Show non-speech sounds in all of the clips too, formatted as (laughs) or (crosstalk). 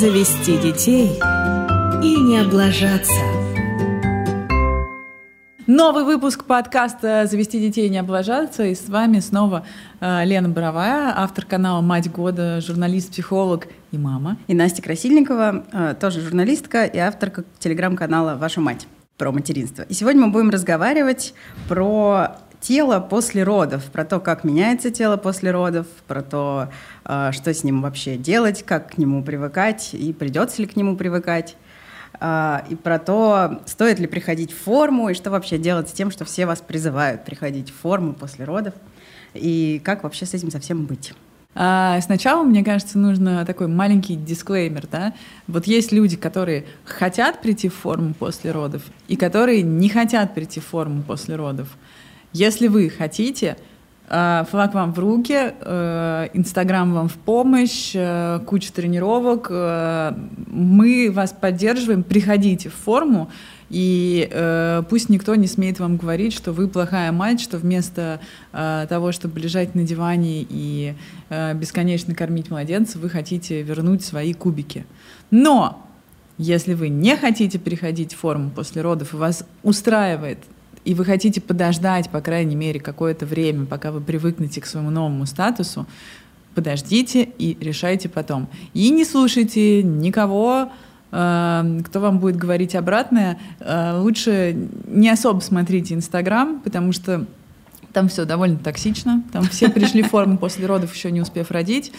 Завести детей и не облажаться. Новый выпуск подкаста «Завести детей и не облажаться». И с вами снова э, Лена Боровая, автор канала «Мать года», журналист, психолог и мама. И Настя Красильникова, э, тоже журналистка и авторка телеграм-канала «Ваша мать» про материнство. И сегодня мы будем разговаривать про тело после родов, про то, как меняется тело после родов, про то, э, что с ним вообще делать, как к нему привыкать и придется ли к нему привыкать э, и про то, стоит ли приходить в форму, и что вообще делать с тем, что все вас призывают приходить в форму после родов, и как вообще с этим совсем быть. А сначала, мне кажется, нужно такой маленький дисклеймер, да. Вот есть люди, которые хотят прийти в форму после родов, и которые не хотят прийти в форму после родов. Если вы хотите, э, флаг вам в руки, э, Инстаграм вам в помощь, э, куча тренировок. Мы вас поддерживаем, приходите в форму, и э, пусть никто не смеет вам говорить, что вы плохая мать, что вместо э, того, чтобы лежать на диване и э, бесконечно кормить младенца, вы хотите вернуть свои кубики. Но если вы не хотите переходить в форму после родов, и вас устраивает и вы хотите подождать, по крайней мере, какое-то время, пока вы привыкнете к своему новому статусу, подождите и решайте потом. И не слушайте никого, э, кто вам будет говорить обратное. Э, лучше не особо смотрите Инстаграм, потому что там все довольно токсично. Там все пришли в форму после родов, еще не успев родить.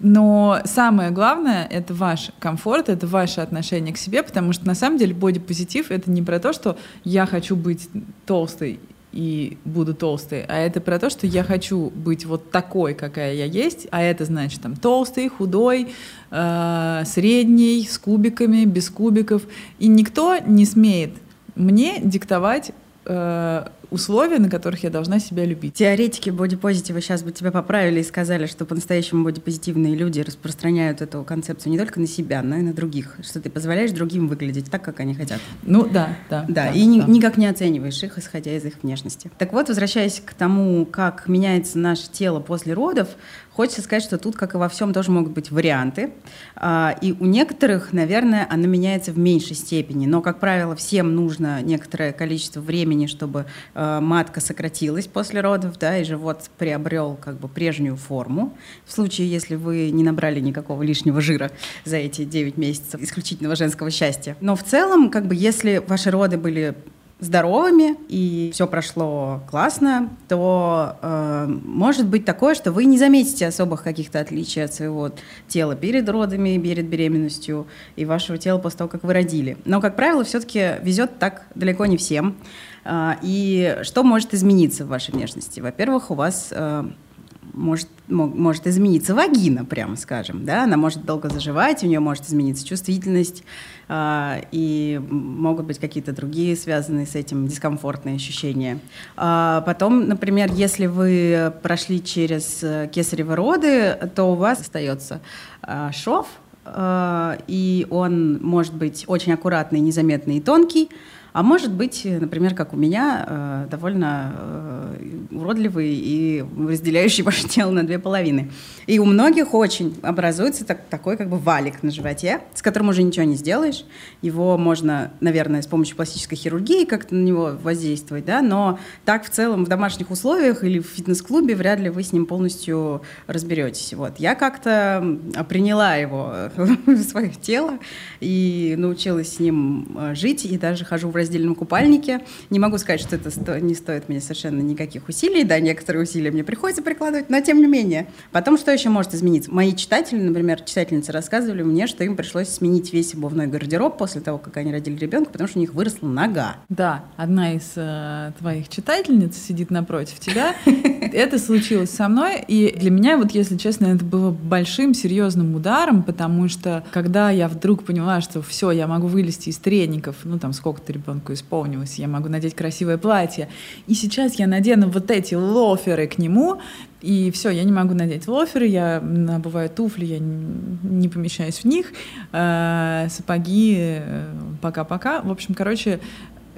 Но самое главное — это ваш комфорт, это ваше отношение к себе, потому что на самом деле бодипозитив — это не про то, что я хочу быть толстой и буду толстой, а это про то, что я хочу быть вот такой, какая я есть, а это значит там толстый, худой, э, средний, с кубиками, без кубиков, и никто не смеет мне диктовать э, условия, на которых я должна себя любить. Теоретики бодипозитива сейчас бы тебя поправили и сказали, что по-настоящему бодипозитивные люди распространяют эту концепцию не только на себя, но и на других, что ты позволяешь другим выглядеть так, как они хотят. Ну да, да. Да, да и да. никак не оцениваешь их, исходя из их внешности. Так вот, возвращаясь к тому, как меняется наше тело после родов, Хочется сказать, что тут, как и во всем, тоже могут быть варианты. А, и у некоторых, наверное, она меняется в меньшей степени. Но, как правило, всем нужно некоторое количество времени, чтобы а, матка сократилась после родов, да, и живот приобрел как бы прежнюю форму. В случае, если вы не набрали никакого лишнего жира за эти 9 месяцев исключительного женского счастья. Но в целом, как бы, если ваши роды были здоровыми и все прошло классно, то э, может быть такое, что вы не заметите особых каких-то отличий от своего тела перед родами, перед беременностью и вашего тела после того, как вы родили. Но, как правило, все-таки везет так далеко не всем. Э, и что может измениться в вашей внешности? Во-первых, у вас э, может, может измениться вагина, прямо скажем, да, она может долго заживать, у нее может измениться чувствительность, э, и могут быть какие-то другие связанные с этим дискомфортные ощущения. А потом, например, если вы прошли через э, кесарево роды, то у вас остается э, шов, э, и он может быть очень аккуратный, незаметный и тонкий, а может быть, например, как у меня, э, довольно э, уродливый и разделяющий (laughs) ваше тело на две половины. И у многих очень образуется так, такой как бы валик на животе, с которым уже ничего не сделаешь. Его можно, наверное, с помощью пластической хирургии как-то на него воздействовать, да, но так в целом в домашних условиях или в фитнес-клубе вряд ли вы с ним полностью разберетесь. Вот. Я как-то приняла его (laughs) в свое тело и научилась с ним э, жить, и даже хожу в раздельном купальнике. Не могу сказать, что это сто, не стоит мне совершенно никаких усилий. Да, некоторые усилия мне приходится прикладывать, но тем не менее. Потом, что еще может измениться? Мои читатели, например, читательницы рассказывали мне, что им пришлось сменить весь обувной гардероб после того, как они родили ребенка, потому что у них выросла нога. Да, одна из э, твоих читательниц сидит напротив тебя. (laughs) Это случилось со мной, и для меня, вот если честно, это было большим, серьезным ударом, потому что когда я вдруг поняла, что все, я могу вылезти из тренингов, ну там сколько-то ребенку исполнилось, я могу надеть красивое платье. И сейчас я надену вот эти лоферы к нему, и все, я не могу надеть лоферы, я набываю туфли, я не помещаюсь в них, э, сапоги, э, пока-пока. В общем, короче,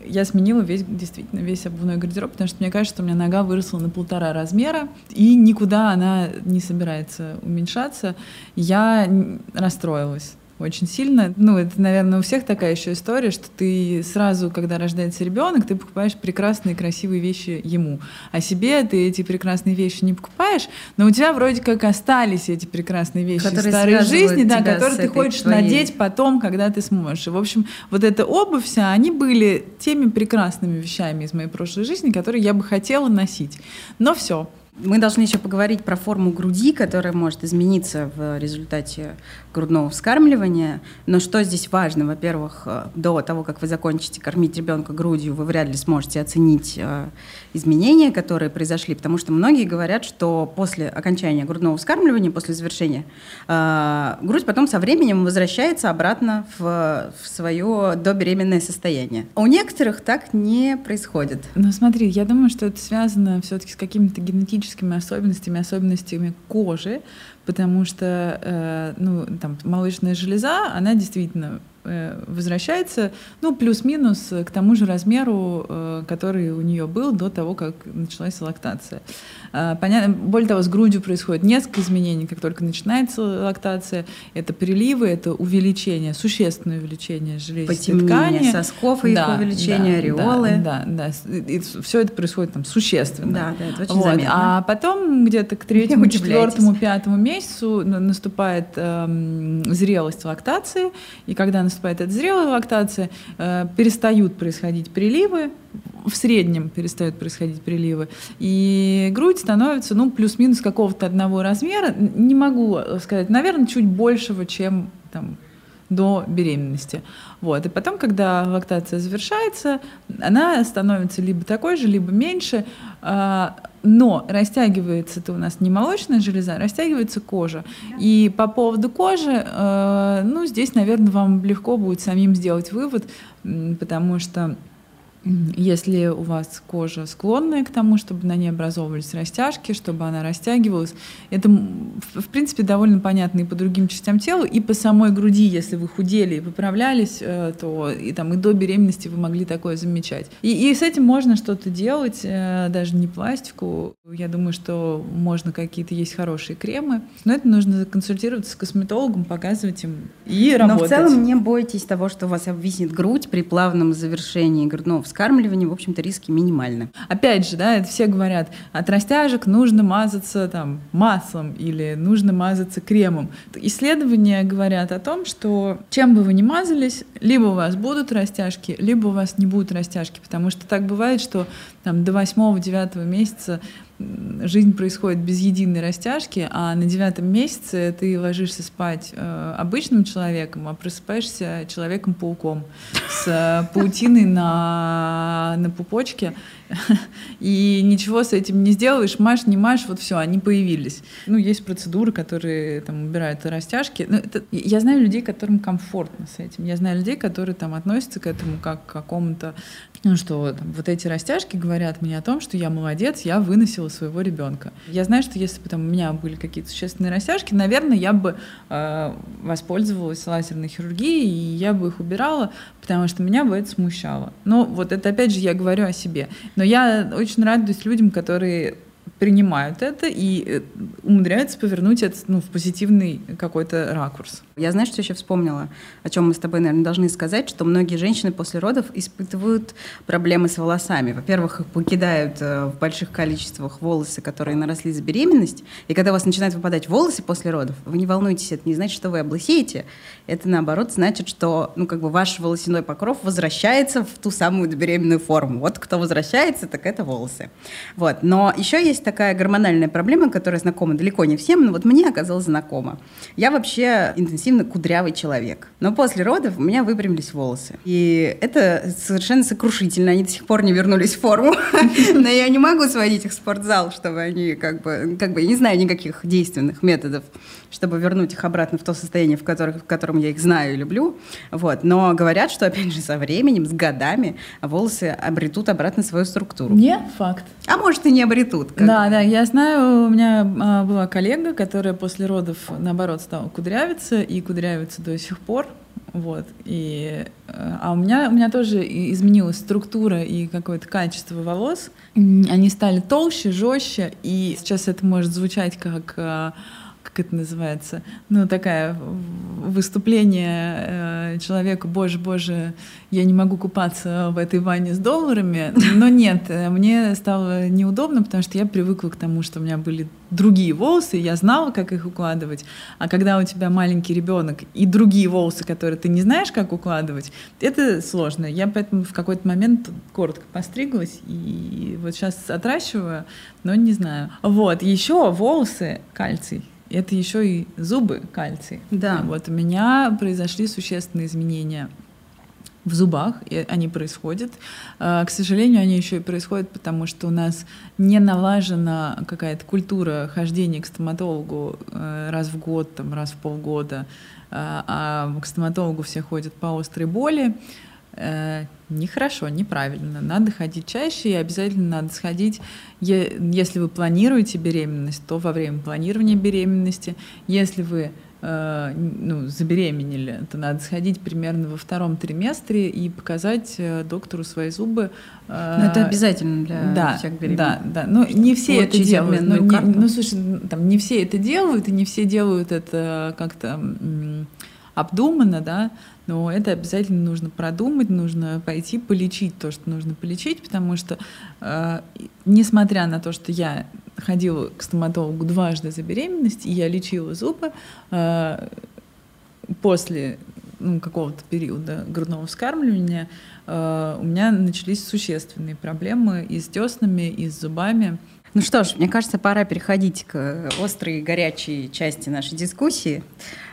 я сменила весь, действительно, весь обувной гардероб, потому что мне кажется, что у меня нога выросла на полтора размера, и никуда она не собирается уменьшаться. Я расстроилась очень сильно. Ну, это, наверное, у всех такая еще история, что ты сразу, когда рождается ребенок, ты покупаешь прекрасные, красивые вещи ему. А себе ты эти прекрасные вещи не покупаешь, но у тебя вроде как остались эти прекрасные вещи которые старой жизни, да, которые ты хочешь твоей... надеть потом, когда ты сможешь. И, в общем, вот эта обувь вся, они были теми прекрасными вещами из моей прошлой жизни, которые я бы хотела носить. Но все, мы должны еще поговорить про форму груди, которая может измениться в результате грудного вскармливания. Но что здесь важно? Во-первых, э, до того, как вы закончите кормить ребенка грудью, вы вряд ли сможете оценить э, изменения, которые произошли, потому что многие говорят, что после окончания грудного вскармливания, после завершения, э, грудь потом со временем возвращается обратно в, в свое добеременное состояние. У некоторых так не происходит. Ну смотри, я думаю, что это связано все-таки с какими-то генетическими физическими особенностями, особенностями кожи, потому что э, ну, там, молочная железа, она действительно возвращается, ну, плюс-минус к тому же размеру, э, который у нее был до того, как началась лактация. А, понятно, более того, с грудью происходит несколько изменений, как только начинается лактация. Это приливы, это увеличение, существенное увеличение железистой ткани. сосков и да, их увеличение, да, ореолы. Да, да, да. И все это происходит там существенно. Да, да, это очень вот. заметно. А потом где-то к (laughs) третьему, четвертому, пятому месяцу наступает эм, зрелость лактации, и когда наступает эта зрелая лактация, э, перестают происходить приливы, в среднем перестают происходить приливы, и грудь становится, ну, плюс-минус какого-то одного размера, не могу сказать, наверное, чуть большего, чем там до беременности. Вот. И потом, когда лактация завершается, она становится либо такой же, либо меньше, а, но растягивается это у нас не молочная железа, растягивается кожа. И по поводу кожи, а, ну, здесь, наверное, вам легко будет самим сделать вывод, потому что если у вас кожа склонная к тому, чтобы на ней образовывались растяжки, чтобы она растягивалась, это, в принципе, довольно понятно и по другим частям тела, и по самой груди, если вы худели и поправлялись, э, то и, там, и до беременности вы могли такое замечать. И, и с этим можно что-то делать, э, даже не пластику. Я думаю, что можно какие-то есть хорошие кремы, но это нужно консультироваться с косметологом, показывать им и работать. Но в целом не бойтесь того, что у вас обвиснет грудь при плавном завершении грудного вскармливания, в общем-то, риски минимальны. Опять же, да, это все говорят, от растяжек нужно мазаться там маслом или нужно мазаться кремом. Исследования говорят о том, что чем бы вы ни мазались, либо у вас будут растяжки, либо у вас не будут растяжки, потому что так бывает, что там до 8-9 месяца жизнь происходит без единой растяжки, а на девятом месяце ты ложишься спать э, обычным человеком, а просыпаешься человеком-пауком с э, паутиной на, на пупочке. (laughs) И ничего с этим не сделаешь, маш, не маш, вот все, они появились. Ну, есть процедуры, которые там убирают растяжки. Ну, это, я знаю людей, которым комфортно с этим. Я знаю людей, которые там относятся к этому как к какому-то, ну, что там, вот эти растяжки говорят мне о том, что я молодец, я выносила своего ребенка. Я знаю, что если бы там у меня были какие-то существенные растяжки, наверное, я бы э, воспользовалась лазерной хирургией, и я бы их убирала, потому что меня бы это смущало. Но вот это опять же я говорю о себе. Но я очень радуюсь людям, которые принимают это и э, умудряются повернуть это ну, в позитивный какой-то ракурс. Я знаю, что еще вспомнила, о чем мы с тобой, наверное, должны сказать, что многие женщины после родов испытывают проблемы с волосами. Во-первых, их покидают э, в больших количествах волосы, которые наросли за беременность, и когда у вас начинают выпадать волосы после родов, вы не волнуйтесь, это не значит, что вы облысеете, это наоборот значит, что ну, как бы ваш волосяной покров возвращается в ту самую беременную форму. Вот кто возвращается, так это волосы. Вот. Но еще есть такая гормональная проблема, которая знакома далеко не всем, но вот мне оказалась знакома. Я вообще интенсивно кудрявый человек. Но после родов у меня выпрямились волосы. И это совершенно сокрушительно. Они до сих пор не вернулись в форму. (laughs) Но я не могу сводить их в спортзал, чтобы они как бы... Как бы я не знаю никаких действенных методов, чтобы вернуть их обратно в то состояние, в, которых, в котором я их знаю и люблю. Вот. Но говорят, что, опять же, со временем, с годами волосы обретут обратно свою структуру. Не факт. А может, и не обретут. Как да, Да, да, я знаю, у меня а, была коллега, которая после родов, наоборот, стала кудрявиться и кудрявится до сих пор. Вот. И, э, а у меня, у меня тоже изменилась структура и какое-то качество волос. Они стали толще, жестче, и сейчас это может звучать как а, как это называется, ну, такая выступление э, человека, боже, боже, я не могу купаться в этой ванне с долларами, но нет, э, мне стало неудобно, потому что я привыкла к тому, что у меня были другие волосы, я знала, как их укладывать, а когда у тебя маленький ребенок и другие волосы, которые ты не знаешь, как укладывать, это сложно. Я поэтому в какой-то момент коротко постриглась, и вот сейчас отращиваю, но не знаю. Вот, еще волосы, кальций это еще и зубы кальций. Да. Вот у меня произошли существенные изменения в зубах, и они происходят. А, к сожалению, они еще и происходят, потому что у нас не налажена какая-то культура хождения к стоматологу э, раз в год, там, раз в полгода, а, а к стоматологу все ходят по острой боли. Э, нехорошо, неправильно. Надо ходить чаще и обязательно надо сходить, если вы планируете беременность, то во время планирования беременности. Если вы э, ну, забеременели, то надо сходить примерно во втором триместре и показать э, доктору свои зубы. Но ну, это обязательно для да, всех беременных. Да, да. Но не все Получить это делают. Но, не, ну, слушай, там не все это делают, и не все делают это как-то обдуманно, да, но это обязательно нужно продумать, нужно пойти полечить то, что нужно полечить, потому что, э, несмотря на то, что я ходила к стоматологу дважды за беременность, и я лечила зубы, э, после ну, какого-то периода грудного вскармливания э, у меня начались существенные проблемы и с деснами, и с зубами. Ну что ж, мне кажется, пора переходить к острой и горячей части нашей дискуссии.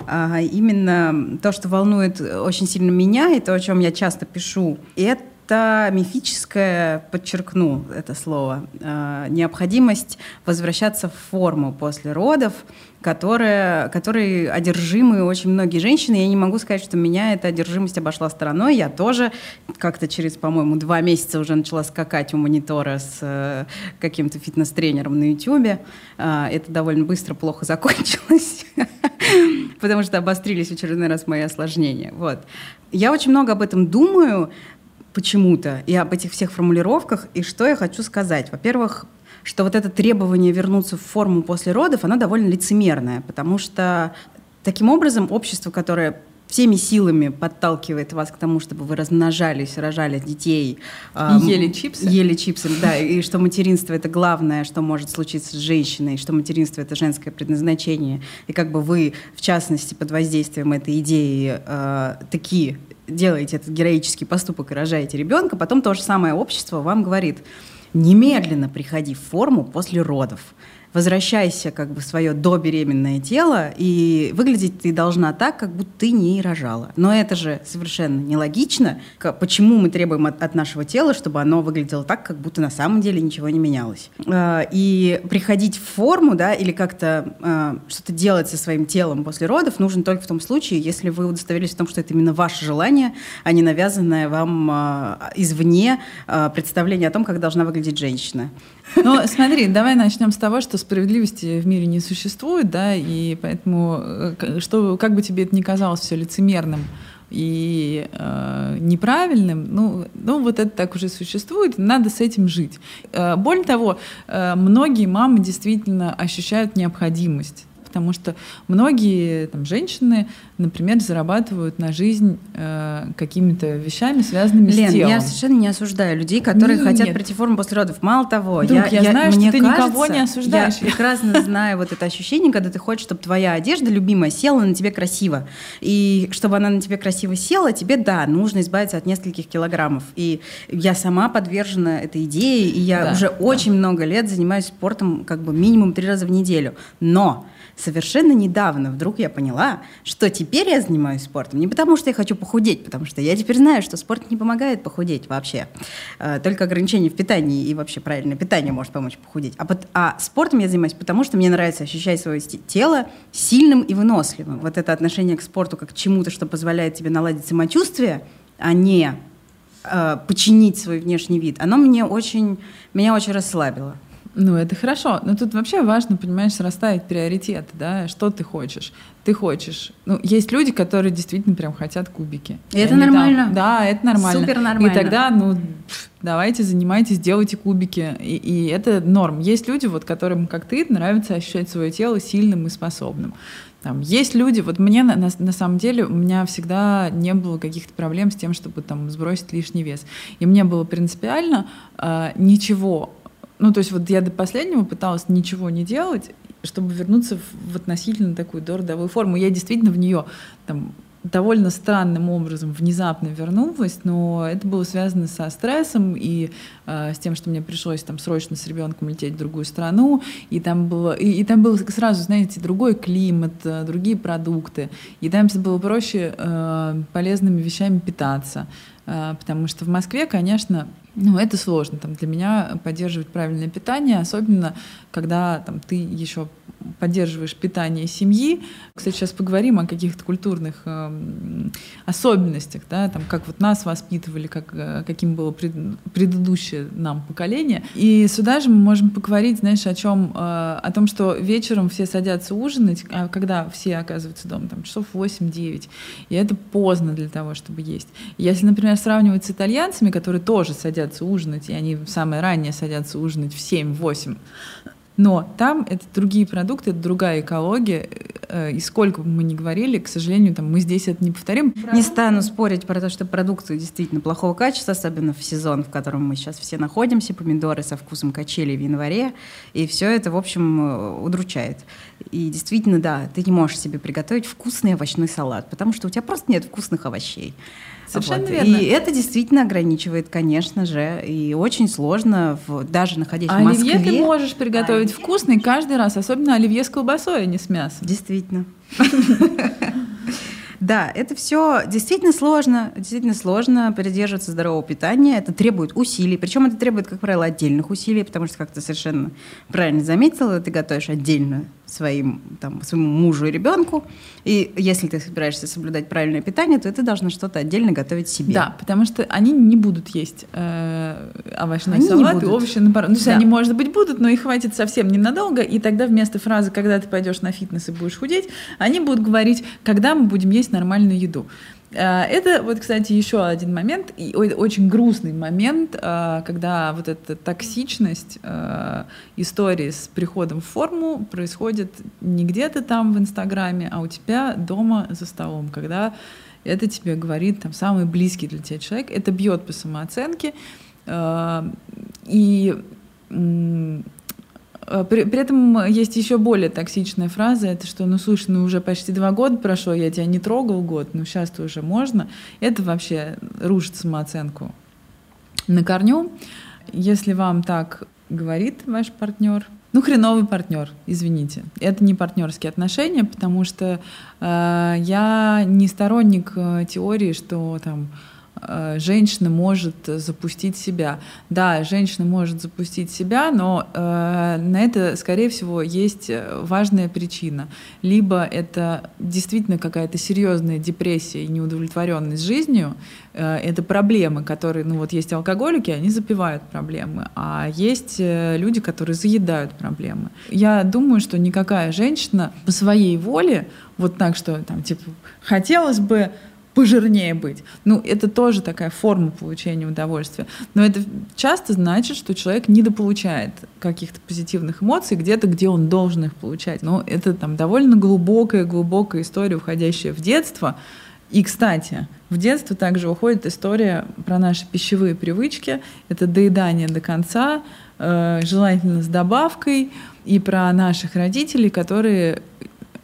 А, именно то, что волнует очень сильно меня, и то, о чем я часто пишу, это это мифическое, подчеркну это слово, э, необходимость возвращаться в форму после родов, которая, которой одержимы очень многие женщины. Я не могу сказать, что меня эта одержимость обошла стороной. Я тоже как-то через, по-моему, два месяца уже начала скакать у монитора с э, каким-то фитнес-тренером на YouTube. Э, это довольно быстро плохо (laughs) закончилось, потому что обострились в очередной раз мои осложнения. Вот. Я очень много об этом думаю, почему-то и об этих всех формулировках. И что я хочу сказать? Во-первых, что вот это требование вернуться в форму после родов, оно довольно лицемерное, потому что таким образом общество, которое всеми силами подталкивает вас к тому, чтобы вы размножались, рожали детей. Э, ели чипсы. Ели чипсы, да, и что материнство — это главное, что может случиться с женщиной, что материнство — это женское предназначение. И как бы вы, в частности, под воздействием этой идеи э, такие делаете этот героический поступок и рожаете ребенка, потом то же самое общество вам говорит, немедленно приходи в форму после родов возвращайся как бы в свое добеременное тело, и выглядеть ты должна так, как будто ты не рожала. Но это же совершенно нелогично. Почему мы требуем от, от нашего тела, чтобы оно выглядело так, как будто на самом деле ничего не менялось? А, и приходить в форму, да, или как-то а, что-то делать со своим телом после родов нужно только в том случае, если вы удостоверились в том, что это именно ваше желание, а не навязанное вам а, извне представление о том, как должна выглядеть женщина. Ну, смотри, давай начнем с того, что справедливости в мире не существует, да, и поэтому, э, что, как бы тебе это ни казалось все лицемерным и э, неправильным, ну, ну, вот это так уже существует, надо с этим жить. Э, более того, э, многие мамы действительно ощущают необходимость потому что многие там, женщины, например, зарабатывают на жизнь э, какими-то вещами, связанными Лен, с телом. я совершенно не осуждаю людей, которые нет, хотят пройти форму после родов. Мало того, Друг, я, я, я знаю, мне что ты кажется, никого не осуждаешь. Я прекрасно (laughs) знаю вот это ощущение, когда ты хочешь, чтобы твоя одежда любимая села на тебе красиво. И чтобы она на тебе красиво села, тебе, да, нужно избавиться от нескольких килограммов. И я сама подвержена этой идее, и я да, уже да. очень много лет занимаюсь спортом как бы минимум три раза в неделю. Но совершенно недавно вдруг я поняла, что теперь я занимаюсь спортом не потому, что я хочу похудеть, потому что я теперь знаю, что спорт не помогает похудеть вообще. Э, только ограничение в питании и вообще правильное питание может помочь похудеть. А, под, а спортом я занимаюсь потому, что мне нравится ощущать свое тело сильным и выносливым. Вот это отношение к спорту как к чему-то, что позволяет тебе наладить самочувствие, а не э, починить свой внешний вид, оно мне очень, меня очень расслабило. Ну, это хорошо. Но тут вообще важно, понимаешь, расставить приоритеты, да, что ты хочешь. Ты хочешь. Ну, есть люди, которые действительно прям хотят кубики. И, и это нормально. Там, да, это нормально. Супер нормально. И тогда, ну, давайте занимайтесь, делайте кубики. И, и это норм. Есть люди, вот, которым, как ты, нравится ощущать свое тело сильным и способным. Там есть люди, вот мне на, на, на самом деле у меня всегда не было каких-то проблем с тем, чтобы там сбросить лишний вес. И мне было принципиально э, ничего ну, то есть вот я до последнего пыталась ничего не делать, чтобы вернуться в, в относительно такую дородовую форму. Я действительно в нее там довольно странным образом внезапно вернулась, но это было связано со стрессом и э, с тем, что мне пришлось там срочно с ребенком лететь в другую страну, и там было и, и там был сразу, знаете, другой климат, э, другие продукты, и там было проще э, полезными вещами питаться, э, потому что в Москве, конечно, ну, это сложно там, для меня поддерживать правильное питание, особенно когда там, ты еще поддерживаешь питание семьи. Кстати, сейчас поговорим о каких-то культурных э, особенностях, да, там, как вот нас воспитывали, как, э, каким было пред, предыдущее нам поколение. И сюда же мы можем поговорить, знаешь, о чем? Э, о том, что вечером все садятся ужинать, а когда все оказываются дома, там, часов 8-9, и это поздно для того, чтобы есть. Если, например, сравнивать с итальянцами, которые тоже садятся ужинать, и они самое раннее садятся ужинать в 7-8, но там это другие продукты, это другая экология. Э, и сколько бы мы ни говорили, к сожалению, там, мы здесь это не повторим. Не стану спорить про то, что продукты действительно плохого качества, особенно в сезон, в котором мы сейчас все находимся, помидоры со вкусом качели в январе. И все это, в общем, э, удручает. И действительно, да, ты не можешь себе приготовить вкусный овощной салат, потому что у тебя просто нет вкусных овощей. Совершенно вот. верно. И это действительно ограничивает, конечно же, и очень сложно, в, даже находясь а в Москве. Оливье ты можешь приготовить а вкусный каждый раз, особенно оливье с колбасой, а не с мясом. Действительно. (laughs) Да, это все действительно сложно, действительно сложно придерживаться здорового питания. Это требует усилий, причем это требует, как правило, отдельных усилий, потому что, как ты совершенно правильно заметила, ты готовишь отдельно своим, там, своему мужу и ребенку. И если ты собираешься соблюдать правильное питание, то ты должна что-то отдельно готовить себе. Да, потому что они не будут есть э, овощной они салат и овощи наоборот. Ну, то есть они, может быть, будут, но их хватит совсем ненадолго. И тогда вместо фразы «когда ты пойдешь на фитнес и будешь худеть», они будут говорить «когда мы будем есть нормальную еду». Э, это вот, кстати, еще один момент, и очень грустный момент, э, когда вот эта токсичность э, истории с приходом в форму происходит не где-то там в Инстаграме, а у тебя дома за столом, когда это тебе говорит там самый близкий для тебя человек, это бьет по самооценке, и при, при этом есть еще более токсичная фраза, это что, ну слушай, ну уже почти два года прошло, я тебя не трогал год, ну сейчас-то уже можно. Это вообще рушит самооценку на корню. Если вам так говорит ваш партнер, ну, хреновый партнер, извините. Это не партнерские отношения, потому что э, я не сторонник э, теории, что там Э, женщина может запустить себя. Да, женщина может запустить себя, но э, на это, скорее всего, есть важная причина. Либо это действительно какая-то серьезная депрессия и неудовлетворенность жизнью, э, это проблемы, которые, ну вот есть алкоголики, они запивают проблемы, а есть э, люди, которые заедают проблемы. Я думаю, что никакая женщина по своей воле, вот так, что там, типа, хотелось бы пожирнее быть. Ну, это тоже такая форма получения удовольствия. Но это часто значит, что человек недополучает каких-то позитивных эмоций где-то, где он должен их получать. Но это там довольно глубокая-глубокая история, уходящая в детство. И, кстати, в детство также уходит история про наши пищевые привычки. Это доедание до конца, э, желательно с добавкой, и про наших родителей, которые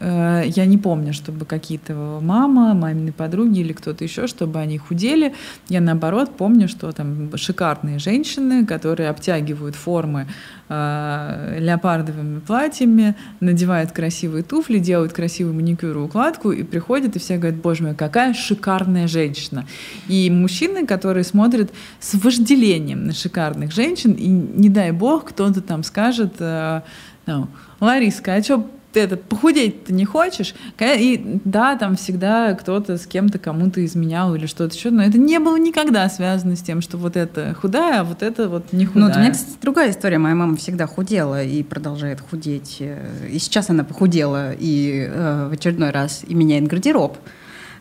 я не помню, чтобы какие-то мама, мамины подруги или кто-то еще, чтобы они худели. Я наоборот помню, что там шикарные женщины, которые обтягивают формы э, леопардовыми платьями, надевают красивые туфли, делают красивую маникюр укладку, и приходят, и все говорят, боже мой, какая шикарная женщина. И мужчины, которые смотрят с вожделением на шикарных женщин, и не дай бог, кто-то там скажет, э, ну, Лариска, а что ты это похудеть ты не хочешь, и да, там всегда кто-то с кем-то кому-то изменял или что-то еще, но это не было никогда связано с тем, что вот это худая, а вот это вот не худая. Ну, у меня, кстати, другая история. Моя мама всегда худела и продолжает худеть. И сейчас она похудела и э, в очередной раз и меняет гардероб.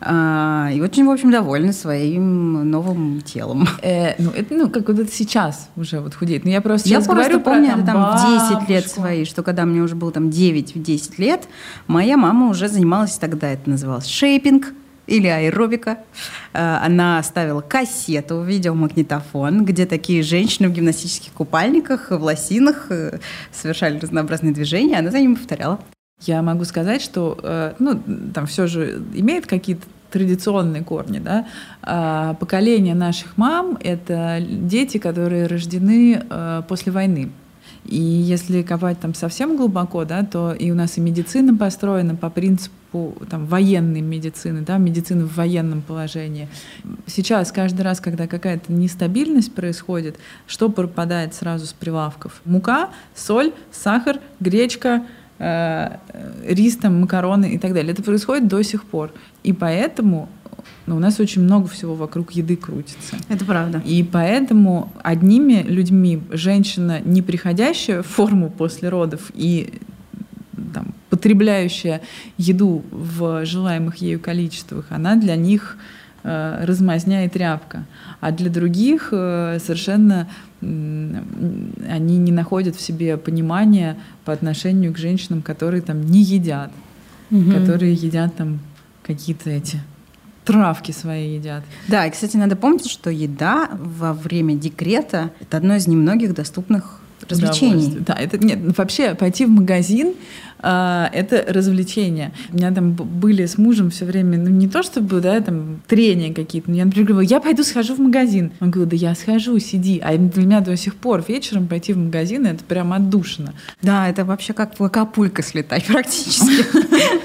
А, и очень, в общем, довольна своим новым телом. Э, ну, это, ну, как вот это сейчас уже вот худеет. Но я просто я просто говорю помню про, это там в 10 лет свои, что когда мне уже было там 9-10 лет, моя мама уже занималась тогда, это называлось шейпинг, или аэробика. Э, она ставила кассету, видеомагнитофон, где такие женщины в гимнастических купальниках, в лосинах э, совершали разнообразные движения, она за ними повторяла. Я могу сказать, что э, ну, там все же имеет какие-то традиционные корни, да, а поколение наших мам — это дети, которые рождены э, после войны. И если копать там совсем глубоко, да, то и у нас и медицина построена по принципу там, военной медицины, да, медицины в военном положении. Сейчас каждый раз, когда какая-то нестабильность происходит, что пропадает сразу с прилавков? Мука, соль, сахар, гречка — рис, там, макароны и так далее. Это происходит до сих пор. И поэтому ну, у нас очень много всего вокруг еды крутится. Это правда. И поэтому одними людьми женщина, не приходящая в форму после родов и там, потребляющая еду в желаемых ею количествах, она для них э, размазня и тряпка. А для других э, совершенно они не находят в себе понимания по отношению к женщинам, которые там не едят, угу. которые едят там какие-то эти травки свои едят. Да, и, кстати, надо помнить, что еда во время декрета — это одно из немногих доступных развлечений. Да, это нет, ну, вообще пойти в магазин а, это развлечение. У меня там были с мужем все время, ну не то чтобы, да, там трения какие-то, но я, например, говорю, я пойду схожу в магазин. Он говорит, да я схожу, сиди. А для меня до сих пор вечером пойти в магазин, это прям отдушина. Да, это вообще как в Акапулько слетать практически.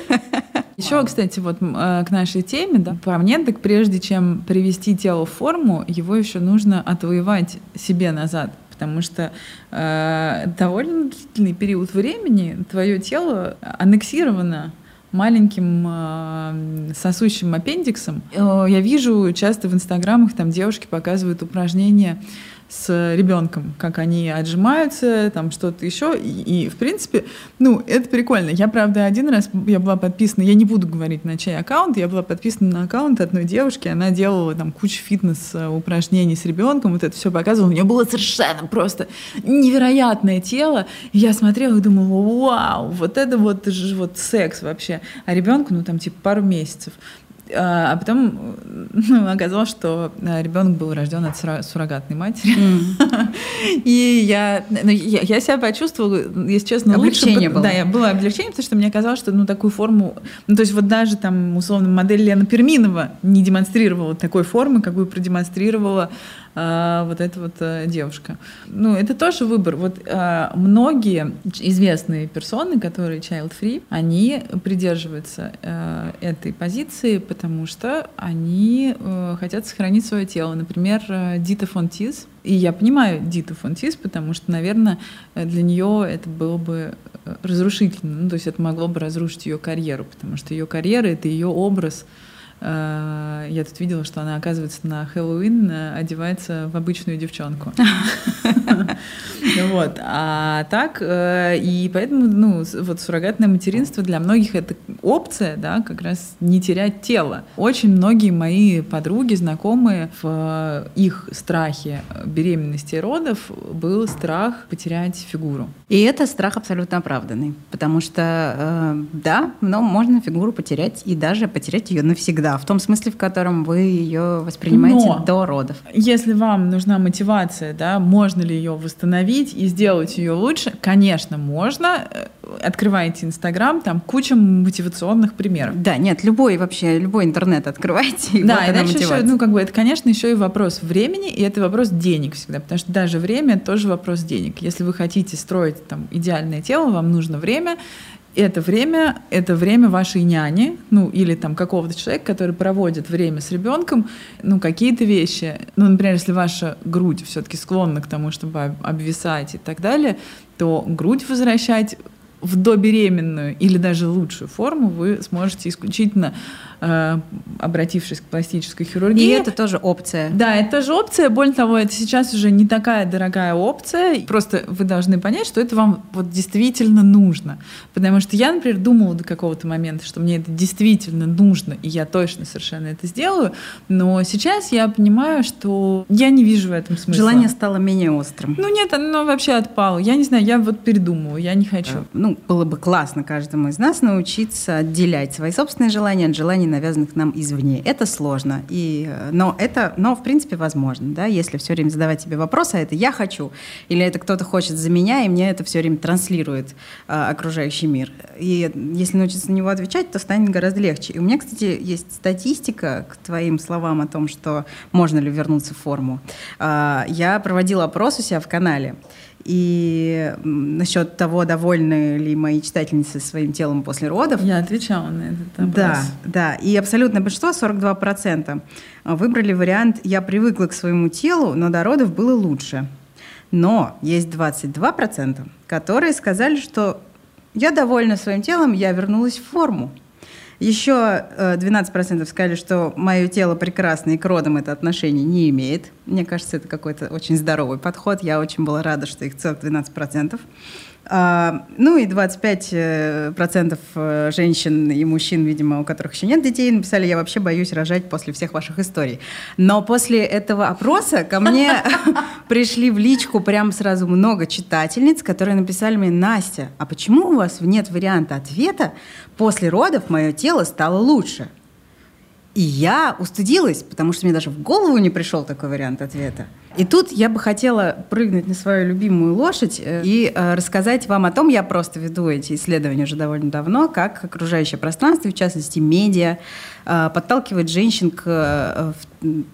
(laughs) Еще, кстати, вот э, к нашей теме, да, по мне, так прежде чем привести тело в форму, его еще нужно отвоевать себе назад потому что э, довольно длительный период времени твое тело аннексировано маленьким э, сосущим аппендиксом. Э, я вижу часто в инстаграмах там девушки показывают упражнения с ребенком, как они отжимаются, там что-то еще. И, и, в принципе, ну, это прикольно. Я, правда, один раз я была подписана, я не буду говорить на чей аккаунт, я была подписана на аккаунт одной девушки, она делала там кучу фитнес-упражнений с ребенком, вот это все показывала. У нее было совершенно просто невероятное тело. И я смотрела и думала, вау, вот это вот, вот секс вообще. А ребенку, ну, там, типа, пару месяцев. А, а потом (laughs) ну, оказалось, что э, ребенок был рожден от суррогатной матери. Mm. (laughs) И я, ну, я, я себя почувствовала, если честно, облегчение лучше. было. Да, я было облегчение, потому что мне казалось, что ну, такую форму... Ну, то есть вот даже там, условно, модель Лена Перминова не демонстрировала такой формы, какую продемонстрировала а, вот эта вот а, девушка. Ну, это тоже выбор. Вот а, многие известные персоны, которые child-free, они придерживаются а, этой позиции, потому что они хотят сохранить свое тело. Например, Дита Фонтиз. И я понимаю Диту Фонтиз, потому что, наверное, для нее это было бы разрушительно. Ну, то есть это могло бы разрушить ее карьеру, потому что ее карьера — это ее образ — Э, я тут видела, что она, оказывается, на Хэллоуин э, одевается в обычную девчонку. Вот. А так, э, и поэтому, ну, вот суррогатное материнство для многих это опция, да, как раз не терять тело. Очень многие мои подруги, знакомые, в их страхе беременности и родов был страх потерять фигуру. И это страх абсолютно оправданный, потому что, да, но можно фигуру потерять и даже потерять ее навсегда да, в том смысле, в котором вы ее воспринимаете Но до родов. Если вам нужна мотивация, да, можно ли ее восстановить и сделать ее лучше, конечно, можно. Открывайте Инстаграм, там куча мотивационных примеров. Да, нет, любой вообще, любой интернет открывайте. И да, вот и дальше еще, ну, как бы, это, конечно, еще и вопрос времени, и это вопрос денег всегда, потому что даже время — тоже вопрос денег. Если вы хотите строить там идеальное тело, вам нужно время, это время, это время вашей няни, ну, или там какого-то человека, который проводит время с ребенком, ну, какие-то вещи. Ну, например, если ваша грудь все-таки склонна к тому, чтобы обвисать и так далее, то грудь возвращать в добеременную или даже лучшую форму вы сможете исключительно Э, обратившись к пластической хирургии. И это тоже опция. Да, это тоже опция. Более того, это сейчас уже не такая дорогая опция. Просто вы должны понять, что это вам вот действительно нужно. Потому что я, например, думала до какого-то момента, что мне это действительно нужно, и я точно совершенно это сделаю. Но сейчас я понимаю, что я не вижу в этом смысла. Желание стало менее острым. Ну нет, оно вообще отпало. Я не знаю, я вот передумываю, я не хочу. Ну, было бы классно каждому из нас научиться отделять свои собственные желания от желаний навязанных нам извне. Это сложно, и, но это, но в принципе возможно, да, если все время задавать себе вопросы, а это я хочу, или это кто-то хочет за меня, и мне это все время транслирует а, окружающий мир. И если научиться на него отвечать, то станет гораздо легче. И у меня, кстати, есть статистика к твоим словам о том, что можно ли вернуться в форму. А, я проводила опрос у себя в канале. И насчет того, довольны ли мои читательницы своим телом после родов. Я отвечала на этот вопрос. Да, да. И абсолютно большинство, 42%, выбрали вариант «я привыкла к своему телу, но до родов было лучше». Но есть 22%, которые сказали, что я довольна своим телом, я вернулась в форму. Еще 12% э, сказали, что мое тело прекрасно и к родам это отношение не имеет. Мне кажется, это какой-то очень здоровый подход. Я очень была рада, что их целых 12%. А, ну и 25% э, э, женщин и мужчин, видимо, у которых еще нет детей, написали, я вообще боюсь рожать после всех ваших историй. Но после этого опроса ко мне (laughs) пришли в личку прям сразу много читательниц, которые написали мне, Настя, а почему у вас нет варианта ответа «после родов мое тело стало лучше»? И я устыдилась, потому что мне даже в голову не пришел такой вариант ответа. И тут я бы хотела прыгнуть на свою любимую лошадь э, и э, рассказать вам о том, я просто веду эти исследования уже довольно давно, как окружающее пространство, в частности медиа, э, подталкивает женщин к э,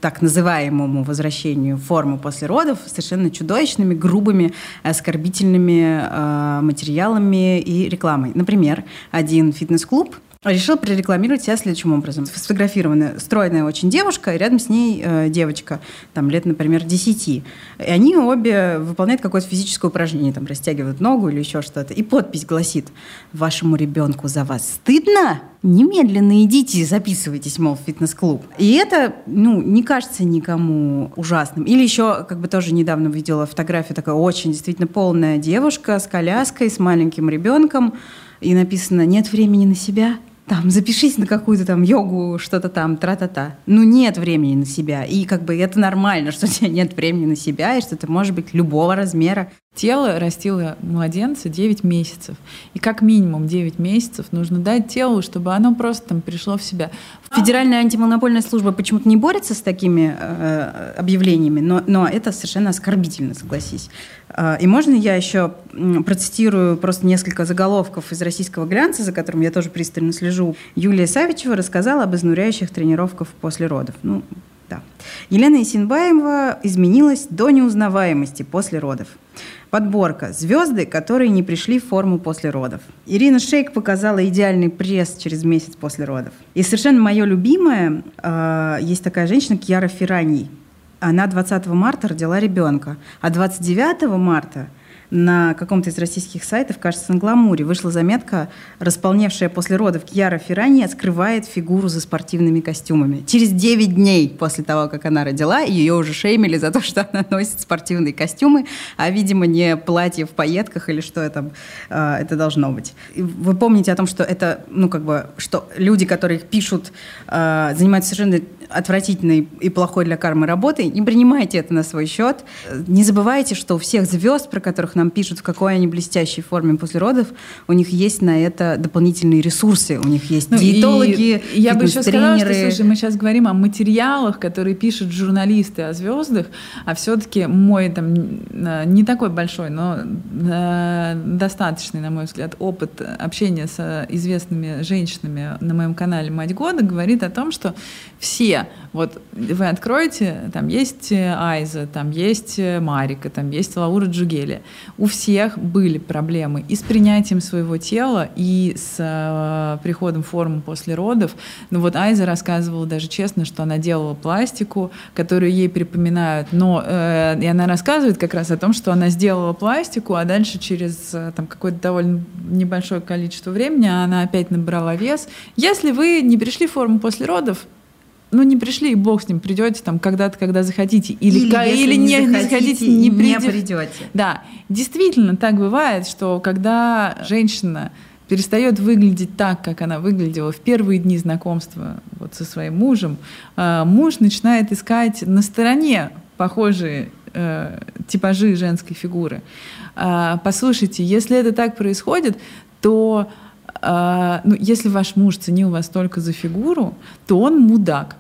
так называемому возвращению формы после родов совершенно чудовищными, грубыми, оскорбительными э, материалами и рекламой. Например, один фитнес-клуб решил прорекламировать себя следующим образом. Сфотографированная стройная очень девушка, и рядом с ней э, девочка, там лет, например, 10. И они обе выполняют какое-то физическое упражнение, там растягивают ногу или еще что-то. И подпись гласит «Вашему ребенку за вас стыдно? Немедленно идите и записывайтесь, мол, в фитнес-клуб». И это, ну, не кажется никому ужасным. Или еще, как бы тоже недавно видела фотографию, такая очень действительно полная девушка с коляской, с маленьким ребенком, и написано «нет времени на себя», там, запишись на какую-то там йогу, что-то там, тра-та-та. Ну, нет времени на себя. И как бы это нормально, (laughs) что у тебя нет времени на себя, и что ты можешь быть любого размера. Тело растило младенца 9 месяцев. И как минимум 9 месяцев нужно дать телу, чтобы оно просто там пришло в себя. Федеральная антимонопольная служба почему-то не борется с такими э, объявлениями, но, но это совершенно оскорбительно, согласись. Э, и можно я еще процитирую просто несколько заголовков из российского глянца, за которым я тоже пристально слежу. Юлия Савичева рассказала об изнуряющих тренировках после родов. Ну, да. Елена Исинбаева изменилась до неузнаваемости после родов. Подборка «Звезды, которые не пришли в форму после родов». Ирина Шейк показала идеальный пресс через месяц после родов. И совершенно мое любимое, э, есть такая женщина Кьяра Феррани. Она 20 марта родила ребенка, а 29 марта – на каком-то из российских сайтов, кажется, на Гламуре, вышла заметка, располневшая после родов Кьяра Феррани скрывает фигуру за спортивными костюмами. Через 9 дней после того, как она родила, ее уже шеймили за то, что она носит спортивные костюмы, а, видимо, не платье в пайетках или что это, э, это должно быть. Вы помните о том, что это, ну, как бы, что люди, которые пишут, э, занимаются совершенно отвратительной и плохой для кармы работой, не принимайте это на свой счет. Не забывайте, что у всех звезд, про которых нам пишут, в какой они блестящей форме после родов, у них есть на это дополнительные ресурсы. У них есть ну, диетологи, Я бы еще сказала, что, слушай, мы сейчас говорим о материалах, которые пишут журналисты о звездах, а все-таки мой там не такой большой, но э, достаточный, на мой взгляд, опыт общения с известными женщинами на моем канале «Мать года» говорит о том, что все вот вы откроете, там есть Айза, там есть Марика, там есть Лаура Джугели. У всех были проблемы и с принятием своего тела, и с э, приходом формы после родов. Но вот Айза рассказывала даже честно, что она делала пластику, которую ей припоминают, но э, и она рассказывает как раз о том, что она сделала пластику, а дальше через э, там какое-то довольно небольшое количество времени она опять набрала вес. Если вы не пришли в форму после родов, ну не пришли, и бог с ним, придете там когда-то, когда захотите. Или, Или, или не не, захотите, не не, придете. придете. Да, действительно так бывает, что когда женщина перестает выглядеть так, как она выглядела в первые дни знакомства вот со своим мужем, э, муж начинает искать на стороне похожие э, типажи женской фигуры. А, Послушайте, если это так происходит, то а, ну, если ваш муж ценил вас только за фигуру, то он мудак.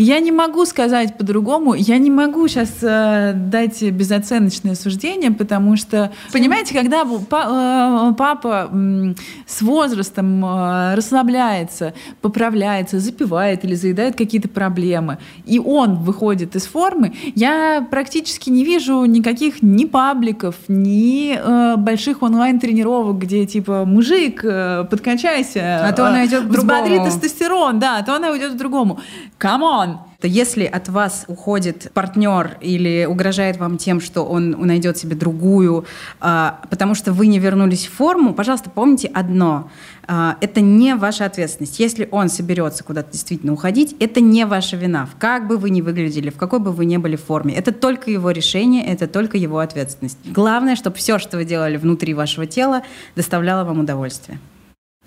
Я не могу сказать по-другому, я не могу сейчас э, дать безоценочное суждение, потому что, понимаете, когда па- э, папа м, с возрастом э, расслабляется, поправляется, запивает или заедает какие-то проблемы, и он выходит из формы, я практически не вижу никаких ни пабликов, ни э, больших онлайн-тренировок, где типа мужик, э, подкачайся, А то она идет к взбодри другому. тестостерон, да, а то она уйдет к другому. On! То Если от вас уходит партнер или угрожает вам тем, что он найдет себе другую, а, потому что вы не вернулись в форму, пожалуйста, помните одно. а, Это не ваша ответственность. Если он соберется куда-то действительно уходить, это не ваша вина. Как бы вы ни выглядели, в какой бы вы ни были форме, это только его решение, это только его ответственность. Главное, чтобы все, что вы делали внутри вашего тела, доставляло вам удовольствие.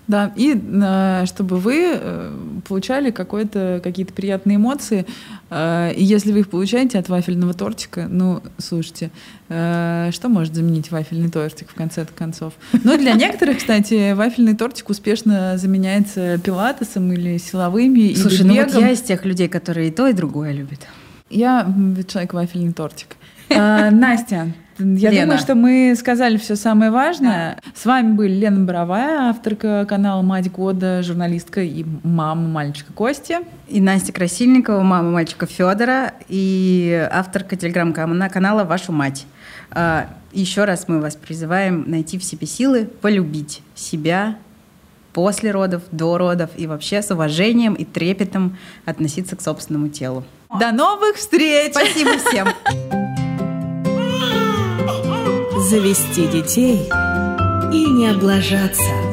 Да, и э, чтобы вы э, получали какие-то приятные эмоции. Э, и если вы их получаете от вафельного тортика, ну, слушайте, э, что может заменить вафельный тортик в конце концов? Ну, для некоторых, кстати, вафельный тортик успешно заменяется пилатесом или силовыми, Слушай, или ну вот я из тех людей, которые и то, и другое любят. Я человек вафельный тортик. Настя, я Лена. думаю, что мы сказали все самое важное. С вами были Лена Боровая, авторка канала «Мать года», журналистка и мама мальчика Кости. И Настя Красильникова, мама мальчика Федора и авторка телеграм-канала «Вашу мать». А, Еще раз мы вас призываем найти в себе силы, полюбить себя после родов, до родов и вообще с уважением и трепетом относиться к собственному телу. До новых встреч! Спасибо всем! (laughs) Завести детей и не облажаться.